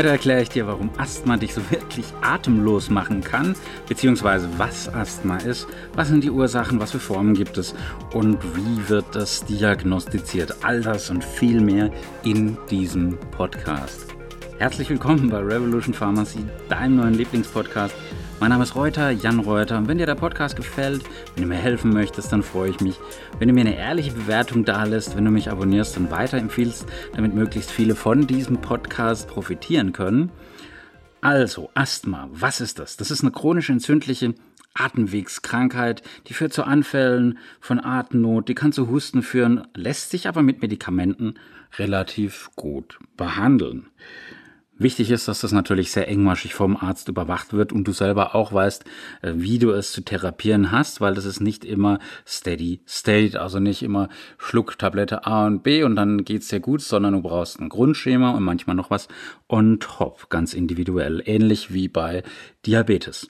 Heute erkläre ich dir, warum Asthma dich so wirklich atemlos machen kann, beziehungsweise was Asthma ist, was sind die Ursachen, was für Formen gibt es und wie wird das diagnostiziert. All das und viel mehr in diesem Podcast. Herzlich willkommen bei Revolution Pharmacy, deinem neuen Lieblingspodcast. Mein Name ist Reuter, Jan Reuter. Und wenn dir der Podcast gefällt, wenn du mir helfen möchtest, dann freue ich mich. Wenn du mir eine ehrliche Bewertung dalässt, wenn du mich abonnierst und weiterempfiehlst, damit möglichst viele von diesem Podcast profitieren können. Also, Asthma, was ist das? Das ist eine chronisch entzündliche Atemwegskrankheit, die führt zu Anfällen von Atemnot, die kann zu Husten führen, lässt sich aber mit Medikamenten relativ gut behandeln. Wichtig ist, dass das natürlich sehr engmaschig vom Arzt überwacht wird und du selber auch weißt, äh, wie du es zu therapieren hast, weil das ist nicht immer steady state, also nicht immer Schluck Tablette A und B und dann geht's dir gut, sondern du brauchst ein Grundschema und manchmal noch was on top, ganz individuell, ähnlich wie bei Diabetes.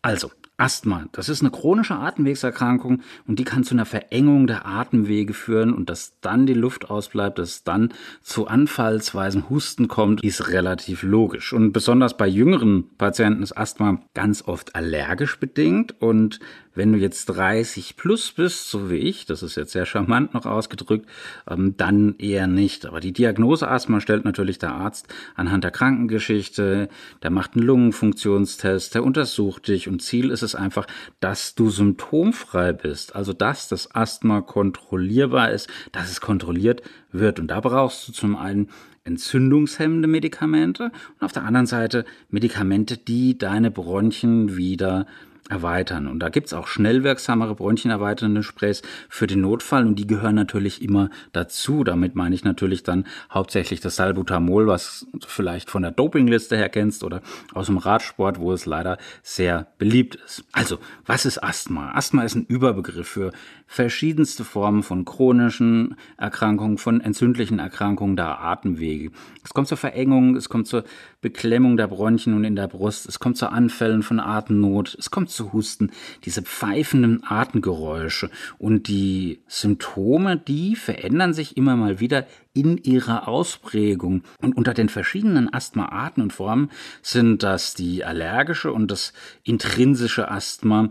Also, Asthma, das ist eine chronische Atemwegserkrankung und die kann zu einer Verengung der Atemwege führen und dass dann die Luft ausbleibt, dass dann zu anfallsweisen Husten kommt, ist relativ logisch. Und besonders bei jüngeren Patienten ist Asthma ganz oft allergisch bedingt und wenn du jetzt 30 plus bist, so wie ich, das ist jetzt sehr charmant noch ausgedrückt, ähm, dann eher nicht. Aber die Diagnose Asthma stellt natürlich der Arzt anhand der Krankengeschichte, der macht einen Lungenfunktionstest, der untersucht dich und Ziel ist es einfach, dass du symptomfrei bist. Also, dass das Asthma kontrollierbar ist, dass es kontrolliert wird. Und da brauchst du zum einen entzündungshemmende Medikamente und auf der anderen Seite Medikamente, die deine Bronchien wieder erweitern. Und da gibt's auch schnell wirksamere bronchienerweiternde Sprays für den Notfall und die gehören natürlich immer dazu. Damit meine ich natürlich dann hauptsächlich das Salbutamol, was du vielleicht von der Dopingliste her kennst oder aus dem Radsport, wo es leider sehr beliebt ist. Also, was ist Asthma? Asthma ist ein Überbegriff für verschiedenste Formen von chronischen Erkrankungen, von entzündlichen Erkrankungen der Atemwege. Es kommt zur Verengung, es kommt zur Beklemmung der Bronchien und in der Brust, es kommt zu Anfällen von Atemnot, es kommt zu Husten, diese pfeifenden Atemgeräusche und die Symptome, die verändern sich immer mal wieder in ihrer Ausprägung. Und unter den verschiedenen Asthmaarten und Formen sind das die allergische und das intrinsische Asthma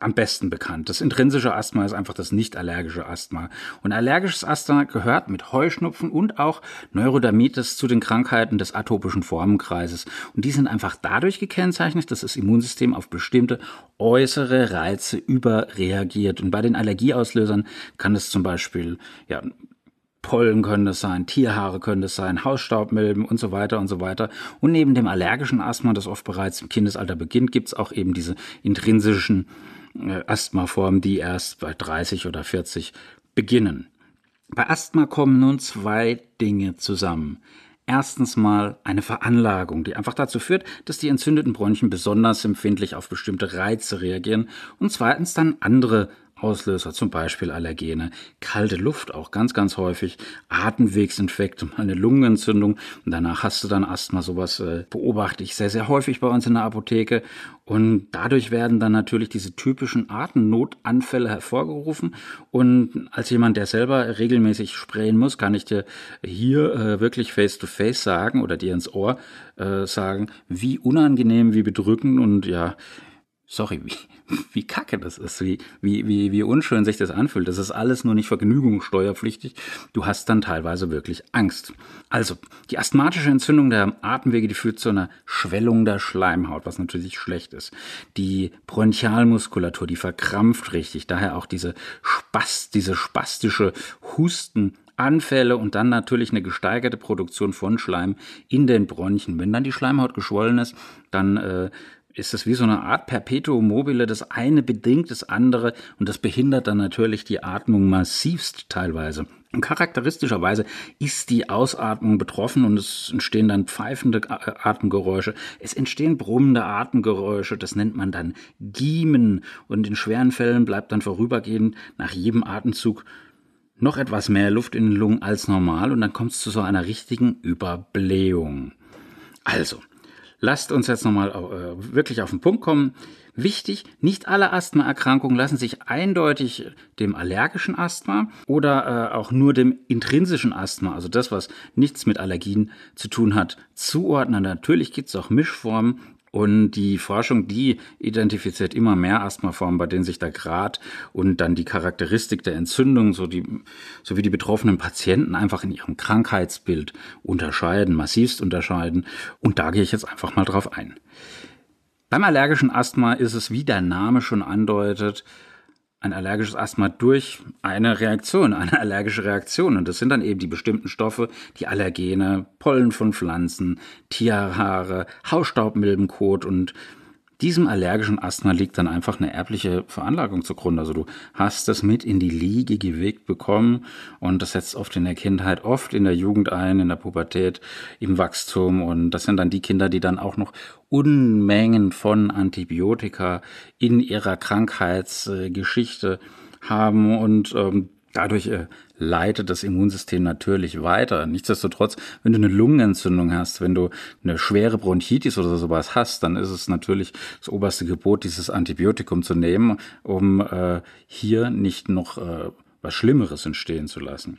am besten bekannt. Das intrinsische Asthma ist einfach das nicht allergische Asthma. Und allergisches Asthma gehört mit Heuschnupfen und auch Neurodermitis zu den Krankheiten des atopischen Formenkreises. Und die sind einfach dadurch gekennzeichnet, dass das Immunsystem auf bestimmte äußere Reize überreagiert. Und bei den Allergieauslösern kann es zum Beispiel ja, Pollen können es sein, Tierhaare können es sein, Hausstaubmilben und so weiter und so weiter. Und neben dem allergischen Asthma, das oft bereits im Kindesalter beginnt, gibt es auch eben diese intrinsischen äh, Asthmaformen, die erst bei 30 oder 40 beginnen. Bei Asthma kommen nun zwei Dinge zusammen. Erstens mal eine Veranlagung, die einfach dazu führt, dass die entzündeten Bronchien besonders empfindlich auf bestimmte Reize reagieren und zweitens dann andere Auslöser, zum Beispiel Allergene, kalte Luft auch ganz, ganz häufig, Atemwegsinfekte, eine Lungenentzündung. Und danach hast du dann Asthma, sowas äh, beobachte ich sehr, sehr häufig bei uns in der Apotheke. Und dadurch werden dann natürlich diese typischen Atemnotanfälle hervorgerufen. Und als jemand, der selber regelmäßig sprayen muss, kann ich dir hier äh, wirklich face to face sagen oder dir ins Ohr äh, sagen, wie unangenehm, wie bedrückend und ja, sorry, wie, wie kacke das ist, wie, wie, wie, wie unschön sich das anfühlt. Das ist alles nur nicht vergnügungssteuerpflichtig. Du hast dann teilweise wirklich Angst. Also, die asthmatische Entzündung der Atemwege, die führt zu einer Schwellung der Schleimhaut, was natürlich schlecht ist. Die Bronchialmuskulatur, die verkrampft richtig, daher auch diese Spast, diese spastische Husten Anfälle und dann natürlich eine gesteigerte Produktion von Schleim in den Bronchien. Wenn dann die Schleimhaut geschwollen ist, dann äh, ist es wie so eine Art Perpetuum mobile. Das eine bedingt das andere und das behindert dann natürlich die Atmung massivst teilweise. Und charakteristischerweise ist die Ausatmung betroffen und es entstehen dann pfeifende Atemgeräusche. Es entstehen brummende Atemgeräusche, das nennt man dann Giemen. Und in schweren Fällen bleibt dann vorübergehend nach jedem Atemzug noch etwas mehr Luft in den Lungen als normal und dann kommt es zu so einer richtigen Überblähung. Also, lasst uns jetzt nochmal äh, wirklich auf den Punkt kommen. Wichtig, nicht alle Asthmaerkrankungen lassen sich eindeutig dem allergischen Asthma oder äh, auch nur dem intrinsischen Asthma, also das, was nichts mit Allergien zu tun hat, zuordnen. Natürlich gibt es auch Mischformen, und die Forschung, die identifiziert immer mehr Asthmaformen, bei denen sich der Grad und dann die Charakteristik der Entzündung so die, sowie die betroffenen Patienten einfach in ihrem Krankheitsbild unterscheiden, massivst unterscheiden. Und da gehe ich jetzt einfach mal drauf ein. Beim allergischen Asthma ist es, wie der Name schon andeutet, ein allergisches Asthma durch eine Reaktion, eine allergische Reaktion. Und das sind dann eben die bestimmten Stoffe, die Allergene, Pollen von Pflanzen, Tierhaare, Hausstaubmilbenkot und diesem allergischen Asthma liegt dann einfach eine erbliche Veranlagung zugrunde. Also du hast das mit in die Liege gewegt bekommen und das setzt oft in der Kindheit, oft in der Jugend ein, in der Pubertät, im Wachstum und das sind dann die Kinder, die dann auch noch Unmengen von Antibiotika in ihrer Krankheitsgeschichte haben und ähm, dadurch äh, leitet das Immunsystem natürlich weiter. Nichtsdestotrotz, wenn du eine Lungenentzündung hast, wenn du eine schwere Bronchitis oder sowas hast, dann ist es natürlich das oberste Gebot, dieses Antibiotikum zu nehmen, um äh, hier nicht noch äh, was Schlimmeres entstehen zu lassen.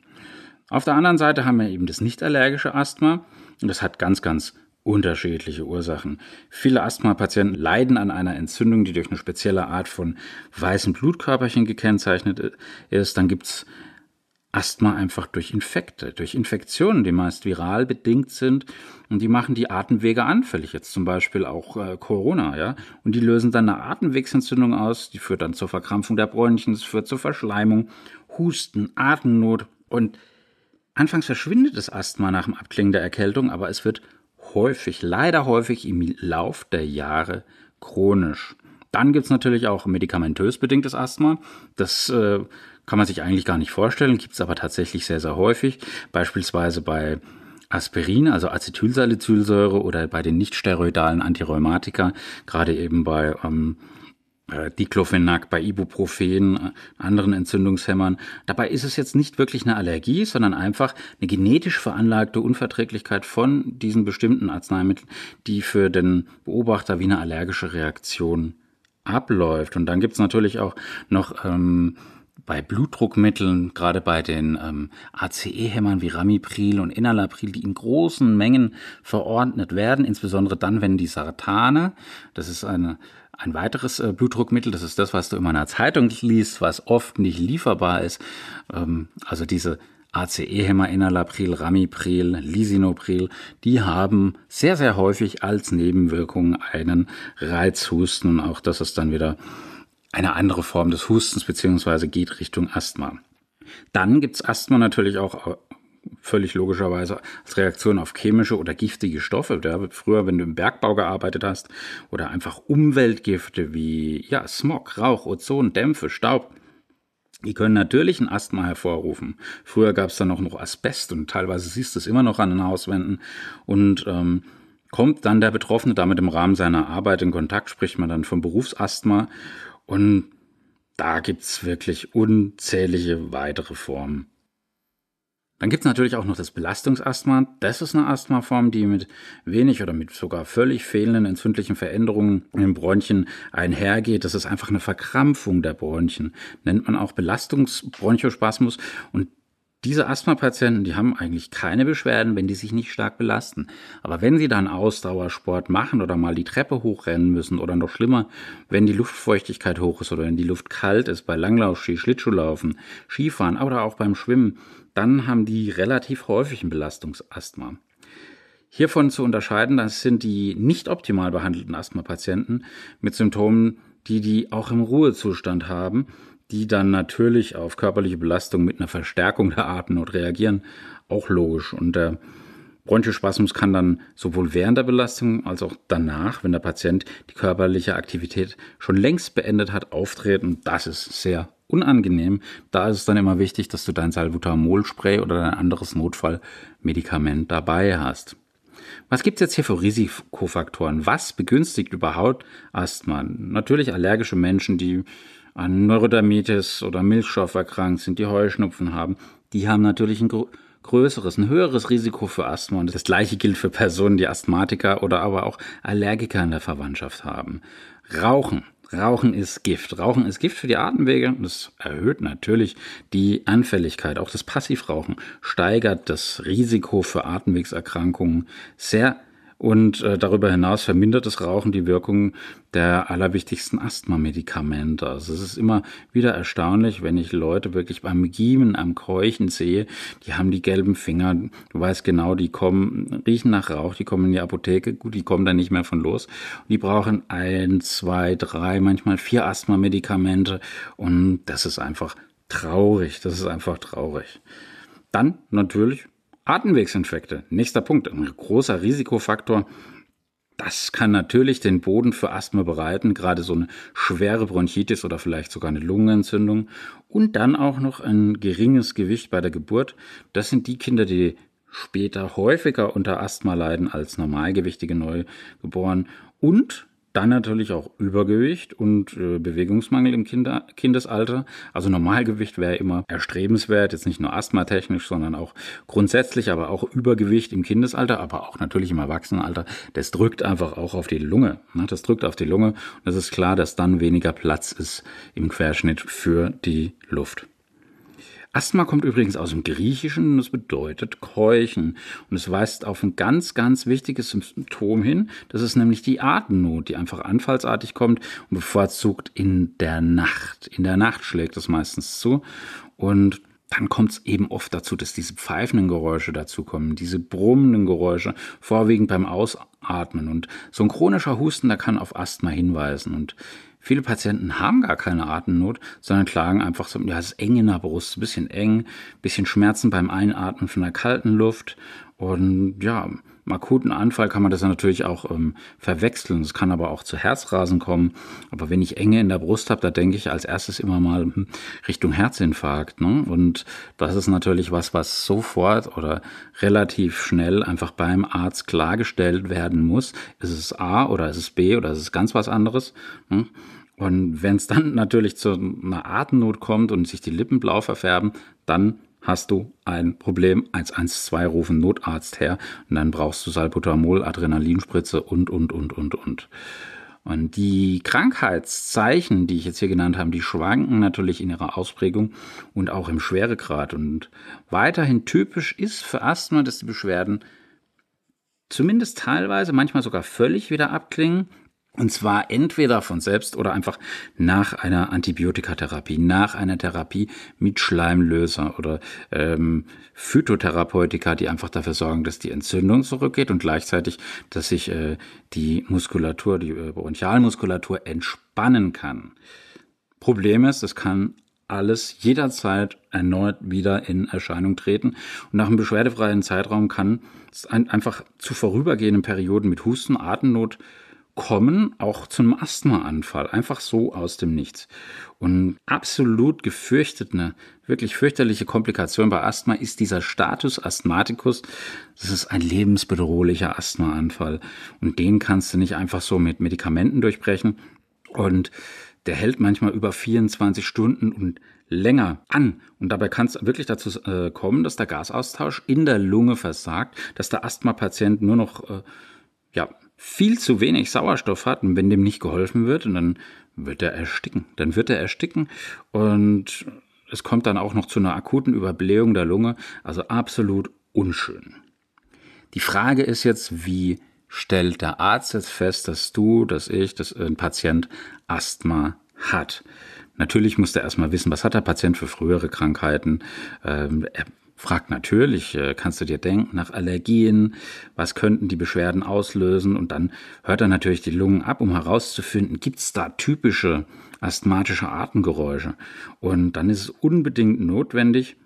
Auf der anderen Seite haben wir eben das nicht allergische Asthma und das hat ganz, ganz unterschiedliche Ursachen. Viele Asthma-Patienten leiden an einer Entzündung, die durch eine spezielle Art von weißen Blutkörperchen gekennzeichnet ist. Dann gibt's Asthma einfach durch Infekte, durch Infektionen, die meist viral bedingt sind und die machen die Atemwege anfällig. Jetzt zum Beispiel auch äh, Corona, ja. Und die lösen dann eine Atemwegsentzündung aus, die führt dann zur Verkrampfung der Bronchien, es führt zur Verschleimung, Husten, Atemnot und anfangs verschwindet das Asthma nach dem Abklingen der Erkältung, aber es wird häufig, leider häufig im Lauf der Jahre chronisch. Dann gibt's natürlich auch medikamentös bedingtes Asthma. Das äh, kann man sich eigentlich gar nicht vorstellen, gibt es aber tatsächlich sehr, sehr häufig. Beispielsweise bei Aspirin, also Acetylsalicylsäure oder bei den nicht-steroidalen Antirheumatika, gerade eben bei ähm, äh, Diclofenac, bei Ibuprofen, äh, anderen Entzündungshämmern. Dabei ist es jetzt nicht wirklich eine Allergie, sondern einfach eine genetisch veranlagte Unverträglichkeit von diesen bestimmten Arzneimitteln, die für den Beobachter wie eine allergische Reaktion abläuft. Und dann gibt's natürlich auch noch ähm, bei Blutdruckmitteln, gerade bei den ähm, ACE-Hämmern wie Ramipril und Enalapril, die in großen Mengen verordnet werden, insbesondere dann, wenn die Sartane, das ist eine, ein weiteres äh, Blutdruckmittel, das ist das, was du immer in der Zeitung liest, was oft nicht lieferbar ist, ähm, also diese ACE-Hämmer, Enalapril, Ramipril, Lisinopril, die haben sehr, sehr häufig als Nebenwirkung einen Reizhusten und auch das ist dann wieder eine andere Form des Hustens beziehungsweise geht Richtung Asthma. Dann gibt's Asthma natürlich auch völlig logischerweise als Reaktion auf chemische oder giftige Stoffe. Ja, früher, wenn du im Bergbau gearbeitet hast oder einfach Umweltgifte wie ja, Smog, Rauch, Ozon, Dämpfe, Staub, die können natürlich ein Asthma hervorrufen. Früher gab es dann auch noch Asbest und teilweise siehst du es immer noch an den Hauswänden. Und ähm, kommt dann der Betroffene damit im Rahmen seiner Arbeit in Kontakt, spricht man dann vom Berufsasthma. Und da gibt's wirklich unzählige weitere Formen. Dann gibt's natürlich auch noch das Belastungsasthma. Das ist eine Asthmaform, die mit wenig oder mit sogar völlig fehlenden entzündlichen Veränderungen im Bronchien einhergeht. Das ist einfach eine Verkrampfung der Bronchien. Nennt man auch Belastungsbronchospasmus. Und diese Asthma-Patienten, die haben eigentlich keine Beschwerden, wenn die sich nicht stark belasten. Aber wenn sie dann Ausdauersport machen oder mal die Treppe hochrennen müssen oder noch schlimmer, wenn die Luftfeuchtigkeit hoch ist oder wenn die Luft kalt ist, bei Langlaufski, Schlittschuhlaufen, Skifahren oder auch beim Schwimmen, dann haben die relativ häufig ein Belastungsasthma. Hiervon zu unterscheiden, das sind die nicht optimal behandelten Asthma-Patienten mit Symptomen, die die auch im Ruhezustand haben die dann natürlich auf körperliche Belastung mit einer Verstärkung der Atemnot reagieren, auch logisch. Und der Bronchospasmus kann dann sowohl während der Belastung als auch danach, wenn der Patient die körperliche Aktivität schon längst beendet hat, auftreten. Das ist sehr unangenehm. Da ist es dann immer wichtig, dass du dein Salbutamol-Spray oder dein anderes Notfallmedikament dabei hast. Was gibt's jetzt hier für Risikofaktoren? Was begünstigt überhaupt Asthma? Natürlich allergische Menschen, die an Neurodermitis oder Milchstoff erkrankt sind, die Heuschnupfen haben, die haben natürlich ein größeres, ein höheres Risiko für Asthma. Und das gleiche gilt für Personen, die Asthmatiker oder aber auch Allergiker in der Verwandtschaft haben. Rauchen. Rauchen ist Gift. Rauchen ist Gift für die Atemwege. Das erhöht natürlich die Anfälligkeit. Auch das Passivrauchen steigert das Risiko für Atemwegserkrankungen sehr und äh, darüber hinaus vermindert das Rauchen die Wirkung der allerwichtigsten Asthma-Medikamente. Also es ist immer wieder erstaunlich, wenn ich Leute wirklich beim Giemen, am Keuchen sehe, die haben die gelben Finger, du weißt genau, die kommen, riechen nach Rauch, die kommen in die Apotheke, gut, die kommen da nicht mehr von los. Und die brauchen ein, zwei, drei, manchmal vier Asthma-Medikamente und das ist einfach traurig, das ist einfach traurig. Dann natürlich Atemwegsinfekte, nächster Punkt, ein großer Risikofaktor. Das kann natürlich den Boden für Asthma bereiten, gerade so eine schwere Bronchitis oder vielleicht sogar eine Lungenentzündung. Und dann auch noch ein geringes Gewicht bei der Geburt. Das sind die Kinder, die später häufiger unter Asthma leiden als normalgewichtige Neugeborenen. Und dann natürlich auch Übergewicht und äh, Bewegungsmangel im Kinder Kindesalter. Also Normalgewicht wäre immer erstrebenswert, jetzt nicht nur asthmatechnisch, sondern auch grundsätzlich, aber auch Übergewicht im Kindesalter, aber auch natürlich im Erwachsenenalter. Das drückt einfach auch auf die Lunge. Ne? Das drückt auf die Lunge und es ist klar, dass dann weniger Platz ist im Querschnitt für die Luft. Asthma kommt übrigens aus dem Griechischen und es bedeutet keuchen. Und es weist auf ein ganz, ganz wichtiges Symptom hin. Das ist nämlich die Atemnot, die einfach anfallsartig kommt und bevorzugt in der Nacht. In der Nacht schlägt es meistens zu. Und dann kommt es eben oft dazu, dass diese pfeifenden Geräusche dazukommen, diese brummenden Geräusche, vorwiegend beim Ausatmen. Und so ein chronischer Husten, der kann auf Asthma hinweisen. Und Viele Patienten haben gar keine Atemnot, sondern klagen einfach so, ja, es ist eng in der Brust, ein bisschen eng, bisschen Schmerzen beim Einatmen von der kalten Luft. Und ja, im akuten Anfall kann man das natürlich auch ähm, verwechseln. Es kann aber auch zu Herzrasen kommen. Aber wenn ich Enge in der Brust habe, da denke ich als erstes immer mal hm, Richtung Herzinfarkt. Ne? Und das ist natürlich was, was sofort oder relativ schnell einfach beim Arzt klargestellt werden muss. Ist es A oder ist es B oder ist es ganz was anderes? Ne? Und wenn es dann natürlich zu einer Atemnot kommt und sich die Lippen blau verfärben, dann hast du ein Problem, 112 rufen Notarzt her und dann brauchst du Salbutamol, Adrenalinspritze und, und, und, und, und. Und die Krankheitszeichen, die ich jetzt hier genannt habe, die schwanken natürlich in ihrer Ausprägung und auch im Schweregrad. Und weiterhin typisch ist für Asthma, dass die Beschwerden zumindest teilweise, manchmal sogar völlig wieder abklingen und zwar entweder von selbst oder einfach nach einer Antibiotikatherapie, nach einer Therapie mit Schleimlöser oder ähm, Phytotherapeutika, die einfach dafür sorgen, dass die Entzündung zurückgeht und gleichzeitig, dass sich äh, die Muskulatur, die äh, Bronchialmuskulatur entspannen kann. Problem ist, es kann alles jederzeit erneut wieder in Erscheinung treten. Und nach einem beschwerdefreien Zeitraum kann es ein, einfach zu vorübergehenden Perioden mit Husten, Atemnot, kommen auch zu einem Asthmaanfall, einfach so aus dem Nichts. Und absolut gefürchtet eine wirklich fürchterliche Komplikation bei Asthma ist dieser Status Asthmaticus. Das ist ein lebensbedrohlicher Asthmaanfall. Und den kannst du nicht einfach so mit Medikamenten durchbrechen. Und der hält manchmal über 24 Stunden und länger an. Und dabei kann es wirklich dazu äh, kommen, dass der Gasaustausch in der Lunge versagt, dass der Asthma-Patient nur noch äh, ja, viel zu wenig Sauerstoff hat und wenn dem nicht geholfen wird, dann wird er ersticken. Dann wird er ersticken und es kommt dann auch noch zu einer akuten Überblähung der Lunge, also absolut unschön. Die Frage ist jetzt, wie stellt der Arzt jetzt fest, dass du, dass ich, dass ein Patient Asthma hat? Natürlich muss der erstmal wissen, was hat der Patient für frühere Krankheiten. Ähm, er fragt natürlich, äh, kannst du dir denken, nach Allergien, was könnten die Beschwerden auslösen? Und dann hört er natürlich die Lungen ab, um herauszufinden, gibt es da typische asthmatische Atemgeräusche? Und dann ist es unbedingt notwendig,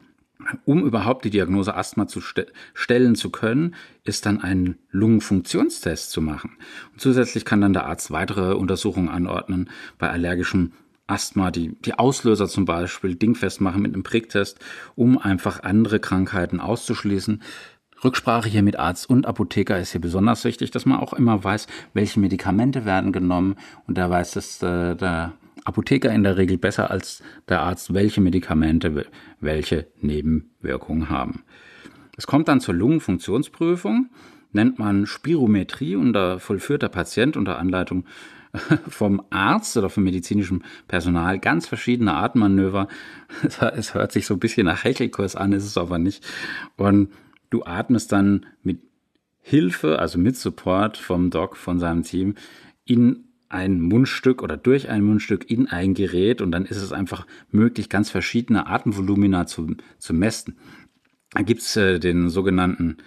um überhaupt die Diagnose Asthma zu st stellen zu können, ist dann ein Lungenfunktionstest zu machen. Und zusätzlich kann dann der Arzt weitere Untersuchungen anordnen bei allergischem Asthma, die, die Auslöser zum Beispiel dingfest machen mit einem Pricktest, um einfach andere Krankheiten auszuschließen. Rücksprache hier mit Arzt und Apotheker ist hier besonders wichtig, dass man auch immer weiß, welche Medikamente werden genommen und da weiß es äh, der Apotheker in der Regel besser als der Arzt, welche Medikamente welche Nebenwirkungen haben. Es kommt dann zur Lungenfunktionsprüfung, nennt man Spirometrie und da vollführt der Patient unter Anleitung vom Arzt oder vom medizinischen Personal ganz verschiedene Atemmanöver. Es hört sich so ein bisschen nach Hechelkurs an, ist es aber nicht. Und du atmest dann mit Hilfe, also mit Support vom Doc, von seinem Team, in ein Mundstück oder durch ein Mundstück in ein Gerät und dann ist es einfach möglich, ganz verschiedene Atemvolumina zu, zu messen. Da gibt's äh, den sogenannten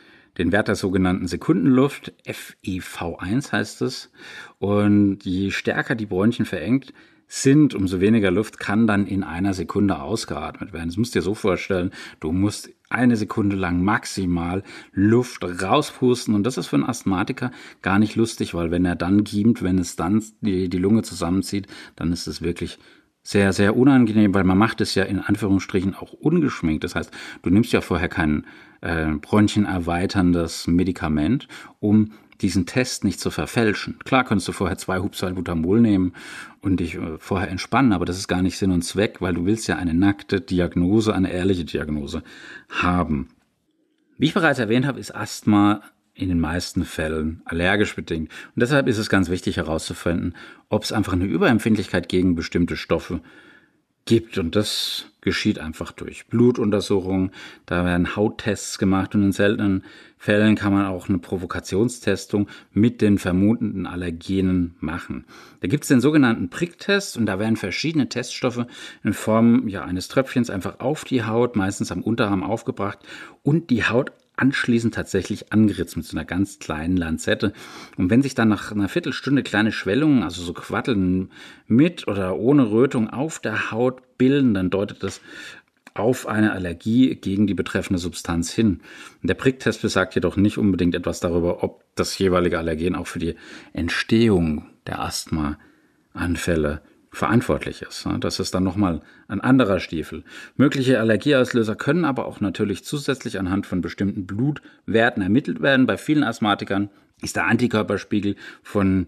den Wert der sogenannten Sekundenluft, FEV1 heißt es. Und je stärker die Bronchien verengt sind, umso weniger Luft kann dann in einer Sekunde ausgeatmet werden. Das musst du dir so vorstellen, du musst eine Sekunde lang maximal Luft rauspusten und das ist für einen Asthmatiker gar nicht lustig, weil wenn er dann giemt, wenn es dann die, die Lunge zusammenzieht, dann ist es wirklich sehr, sehr unangenehm, weil man macht es ja in Anführungsstrichen auch ungeschminkt. Das heißt, du nimmst ja vorher kein äh, bronchienerweiterndes Medikament, um diesen Test nicht zu verfälschen. Klar könntest du vorher zwei Hubsalbutamol nehmen und dich äh, vorher entspannen, aber das ist gar nicht Sinn und Zweck, weil du willst ja eine nackte Diagnose, eine ehrliche Diagnose haben. Wie ich bereits erwähnt habe, ist Asthma in den meisten Fällen allergisch bedingt. Und deshalb ist es ganz wichtig herauszufinden, ob es einfach eine Überempfindlichkeit gegen bestimmte Stoffe gibt. Und das geschieht einfach durch Blutuntersuchungen. Da werden Hauttests gemacht und in seltenen Fällen kann man auch eine Provokationstestung mit den vermutenden Allergenen machen. Da gibt es den sogenannten Pricktest und da werden verschiedene Teststoffe in Form ja, eines Tröpfchens einfach auf die Haut, meistens am Unterarm aufgebracht und die Haut anschließend tatsächlich angeritzt mit so einer ganz kleinen Lanzette. Und wenn sich dann nach einer Viertelstunde kleine Schwellungen, also so Quatteln mit oder ohne Rötung auf der Haut bilden, dann deutet das auf eine Allergie gegen die betreffende Substanz hin. Der Pricktest besagt jedoch nicht unbedingt etwas darüber, ob das jeweilige Allergen auch für die Entstehung der Asthmaanfälle verantwortlich ist. Das ist dann nochmal ein anderer Stiefel. Mögliche Allergieauslöser können aber auch natürlich zusätzlich anhand von bestimmten Blutwerten ermittelt werden. Bei vielen Asthmatikern ist der Antikörperspiegel von,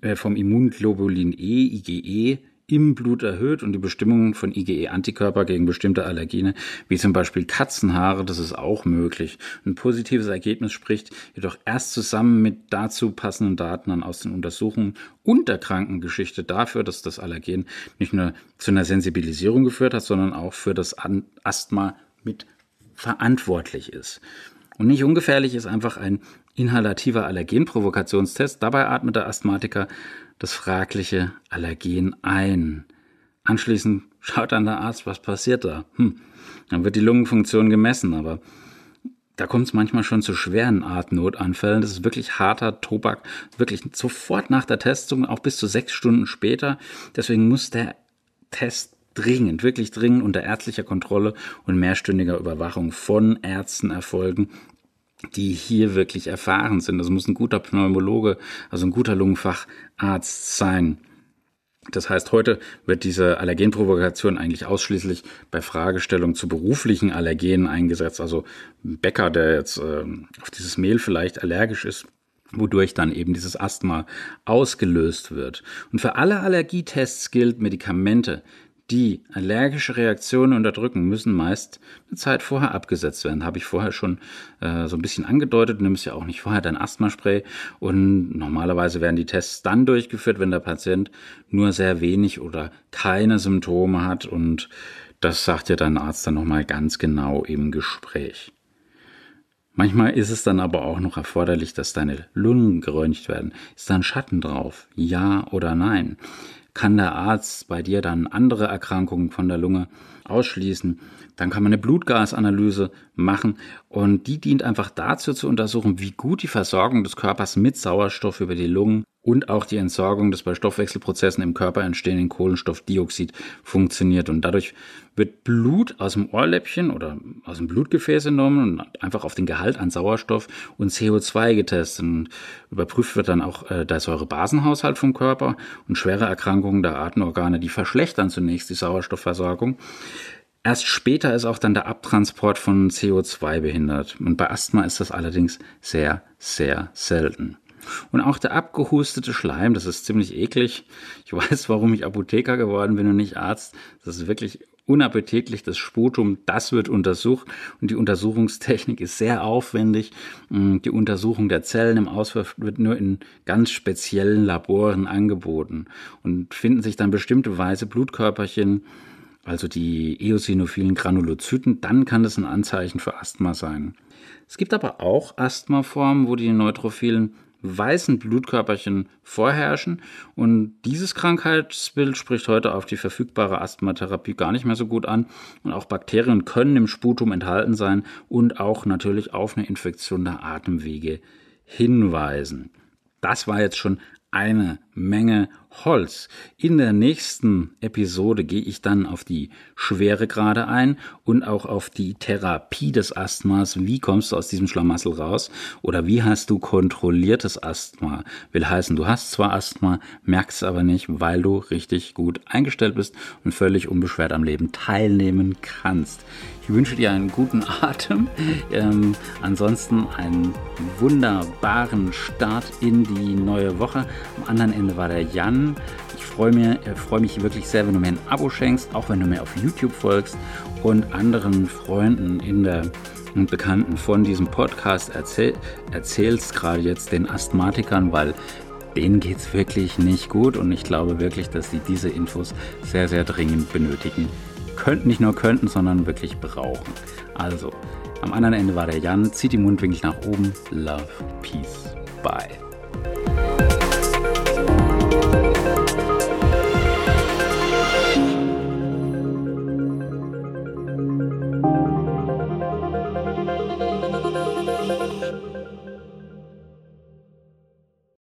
äh, vom Immunglobulin E, IgE, im Blut erhöht und die Bestimmung von IgE-Antikörper gegen bestimmte Allergene, wie zum Beispiel Katzenhaare, das ist auch möglich. Ein positives Ergebnis spricht jedoch erst zusammen mit dazu passenden Daten dann aus den Untersuchungen und der Krankengeschichte dafür, dass das Allergen nicht nur zu einer Sensibilisierung geführt hat, sondern auch für das Asthma mit verantwortlich ist. Und nicht ungefährlich ist einfach ein inhalativer Allergenprovokationstest. Dabei atmet der Asthmatiker das fragliche Allergen ein. Anschließend schaut dann der Arzt, was passiert da. Hm. Dann wird die Lungenfunktion gemessen, aber da kommt es manchmal schon zu schweren Atemnotanfällen. Das ist wirklich harter Tobak, wirklich sofort nach der Testung, auch bis zu sechs Stunden später. Deswegen muss der Test dringend, wirklich dringend unter ärztlicher Kontrolle und mehrstündiger Überwachung von Ärzten erfolgen, die hier wirklich erfahren sind. Das muss ein guter Pneumologe, also ein guter Lungenfacharzt sein. Das heißt, heute wird diese Allergenprovokation eigentlich ausschließlich bei Fragestellungen zu beruflichen Allergenen eingesetzt. Also ein Bäcker, der jetzt äh, auf dieses Mehl vielleicht allergisch ist, wodurch dann eben dieses Asthma ausgelöst wird. Und für alle Allergietests gilt, Medikamente, die allergische Reaktionen unterdrücken, müssen meist eine Zeit vorher abgesetzt werden. Habe ich vorher schon äh, so ein bisschen angedeutet. Du nimmst ja auch nicht vorher dein Asthmaspray. Und normalerweise werden die Tests dann durchgeführt, wenn der Patient nur sehr wenig oder keine Symptome hat. Und das sagt ja dein Arzt dann nochmal ganz genau im Gespräch. Manchmal ist es dann aber auch noch erforderlich, dass deine Lungen geröntgt werden. Ist da ein Schatten drauf? Ja oder nein? Kann der Arzt bei dir dann andere Erkrankungen von der Lunge ausschließen. Dann kann man eine Blutgasanalyse machen und die dient einfach dazu zu untersuchen, wie gut die Versorgung des Körpers mit Sauerstoff über die Lungen und auch die Entsorgung des bei Stoffwechselprozessen im Körper entstehenden Kohlenstoffdioxid funktioniert. Und dadurch wird Blut aus dem Ohrläppchen oder aus dem Blutgefäß entnommen und einfach auf den Gehalt an Sauerstoff und CO2 getestet. Und überprüft wird dann auch äh, der Säurebasenhaushalt vom Körper und schwere Erkrankungen der Atemorgane, die verschlechtern zunächst die Sauerstoffversorgung. Erst später ist auch dann der Abtransport von CO2 behindert. Und bei Asthma ist das allerdings sehr, sehr selten. Und auch der abgehustete Schleim, das ist ziemlich eklig. Ich weiß, warum ich Apotheker geworden bin und nicht Arzt. Das ist wirklich unappetitlich, das Sputum, das wird untersucht und die Untersuchungstechnik ist sehr aufwendig. Mm, die Untersuchung der Zellen im Auswurf wird nur in ganz speziellen Laboren angeboten und finden sich dann bestimmte weiße Blutkörperchen, also die eosinophilen Granulozyten, dann kann das ein Anzeichen für Asthma sein. Es gibt aber auch Asthmaformen, wo die neutrophilen weißen Blutkörperchen vorherrschen. Und dieses Krankheitsbild spricht heute auf die verfügbare Asthmatherapie gar nicht mehr so gut an. Und auch Bakterien können im Sputum enthalten sein und auch natürlich auf eine Infektion der Atemwege hinweisen. Das war jetzt schon eine Menge Holz. In der nächsten Episode gehe ich dann auf die Schweregrade ein und auch auf die Therapie des Asthmas. Wie kommst du aus diesem Schlamassel raus? Oder wie hast du kontrolliertes Asthma? Will heißen, du hast zwar Asthma, merkst es aber nicht, weil du richtig gut eingestellt bist und völlig unbeschwert am Leben teilnehmen kannst. Ich wünsche dir einen guten Atem. Ähm, ansonsten einen wunderbaren Start in die neue Woche. Am anderen Ende war der Jan. Ich freue mich, äh, mich wirklich sehr, wenn du mir ein Abo schenkst, auch wenn du mir auf YouTube folgst und anderen Freunden in der und Bekannten von diesem Podcast erzähl, erzählst, gerade jetzt den Asthmatikern, weil denen geht es wirklich nicht gut und ich glaube wirklich, dass sie diese Infos sehr, sehr dringend benötigen könnten, nicht nur könnten, sondern wirklich brauchen. Also, am anderen Ende war der Jan, zieht die Mundwinkel nach oben. Love, Peace, Bye.